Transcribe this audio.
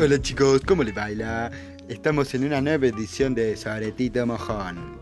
Hola chicos, ¿cómo les baila? Estamos en una nueva edición de Sobretito Mojón.